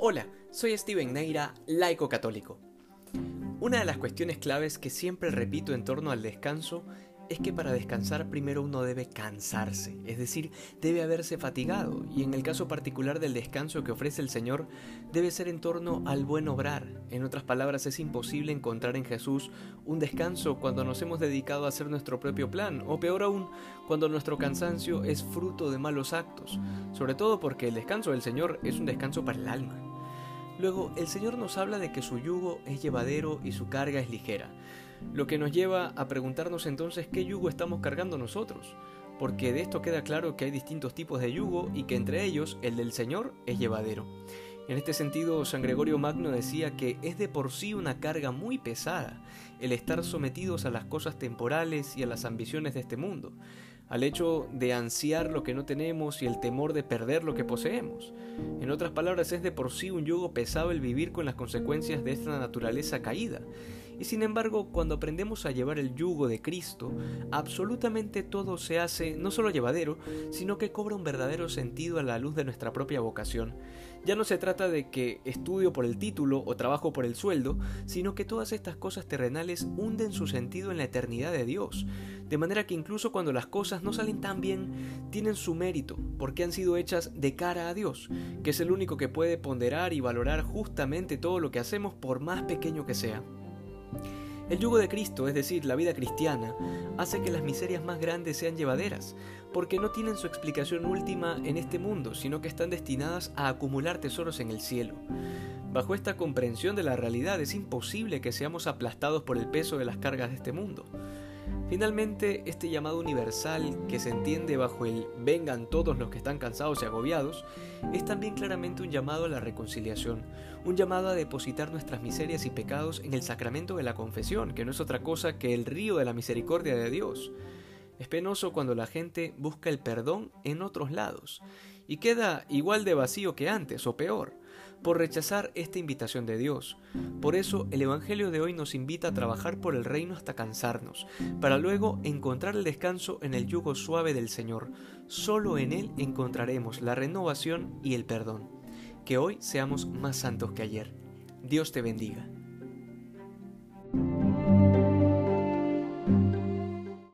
Hola, soy Steven Neira, laico católico. Una de las cuestiones claves que siempre repito en torno al descanso es que para descansar primero uno debe cansarse, es decir, debe haberse fatigado, y en el caso particular del descanso que ofrece el Señor, debe ser en torno al buen obrar. En otras palabras, es imposible encontrar en Jesús un descanso cuando nos hemos dedicado a hacer nuestro propio plan, o peor aún, cuando nuestro cansancio es fruto de malos actos, sobre todo porque el descanso del Señor es un descanso para el alma. Luego, el Señor nos habla de que su yugo es llevadero y su carga es ligera. Lo que nos lleva a preguntarnos entonces qué yugo estamos cargando nosotros, porque de esto queda claro que hay distintos tipos de yugo y que entre ellos el del Señor es llevadero. En este sentido, San Gregorio Magno decía que es de por sí una carga muy pesada el estar sometidos a las cosas temporales y a las ambiciones de este mundo, al hecho de ansiar lo que no tenemos y el temor de perder lo que poseemos. En otras palabras, es de por sí un yugo pesado el vivir con las consecuencias de esta naturaleza caída. Y sin embargo, cuando aprendemos a llevar el yugo de Cristo, absolutamente todo se hace no solo llevadero, sino que cobra un verdadero sentido a la luz de nuestra propia vocación. Ya no se trata de que estudio por el título o trabajo por el sueldo, sino que todas estas cosas terrenales hunden su sentido en la eternidad de Dios, de manera que incluso cuando las cosas no salen tan bien, tienen su mérito, porque han sido hechas de cara a Dios, que es el único que puede ponderar y valorar justamente todo lo que hacemos por más pequeño que sea. El yugo de Cristo, es decir, la vida cristiana, hace que las miserias más grandes sean llevaderas, porque no tienen su explicación última en este mundo, sino que están destinadas a acumular tesoros en el cielo. Bajo esta comprensión de la realidad es imposible que seamos aplastados por el peso de las cargas de este mundo. Finalmente, este llamado universal que se entiende bajo el vengan todos los que están cansados y agobiados, es también claramente un llamado a la reconciliación, un llamado a depositar nuestras miserias y pecados en el sacramento de la confesión, que no es otra cosa que el río de la misericordia de Dios. Es penoso cuando la gente busca el perdón en otros lados y queda igual de vacío que antes o peor por rechazar esta invitación de Dios. Por eso el Evangelio de hoy nos invita a trabajar por el reino hasta cansarnos, para luego encontrar el descanso en el yugo suave del Señor. Solo en Él encontraremos la renovación y el perdón. Que hoy seamos más santos que ayer. Dios te bendiga.